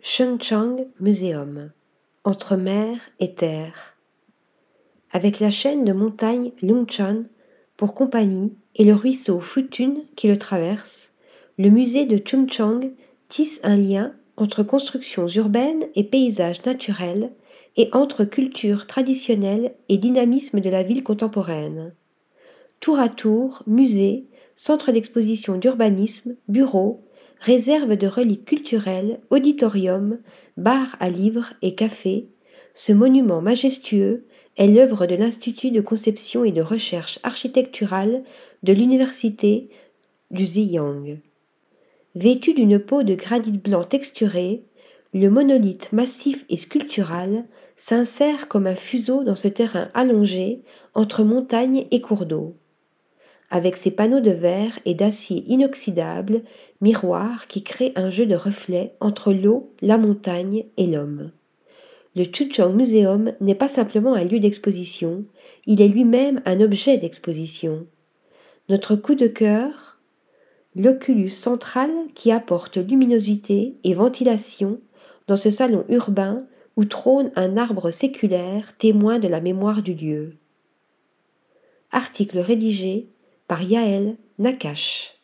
Shengchang Museum, entre mer et terre. Avec la chaîne de montagnes Longchan pour compagnie et le ruisseau Futun qui le traverse, le musée de Chungchang tisse un lien entre constructions urbaines et paysages naturels et entre culture traditionnelle et dynamisme de la ville contemporaine. Tour à tour, musée, centre d'exposition d'urbanisme, bureaux, réserve de reliques culturelles, auditorium, bar à livres et café, ce monument majestueux est l'œuvre de l'Institut de conception et de recherche architecturale de l'Université du Zhejiang. Vêtu d'une peau de granit blanc texturé, le monolithe massif et sculptural s'insère comme un fuseau dans ce terrain allongé entre montagne et cours d'eau avec ses panneaux de verre et d'acier inoxydable, miroirs qui créent un jeu de reflets entre l'eau, la montagne et l'homme. Le Chuchong Museum n'est pas simplement un lieu d'exposition, il est lui-même un objet d'exposition. Notre coup de cœur, l'oculus central qui apporte luminosité et ventilation dans ce salon urbain où trône un arbre séculaire témoin de la mémoire du lieu. Article rédigé par Yaël Nakache.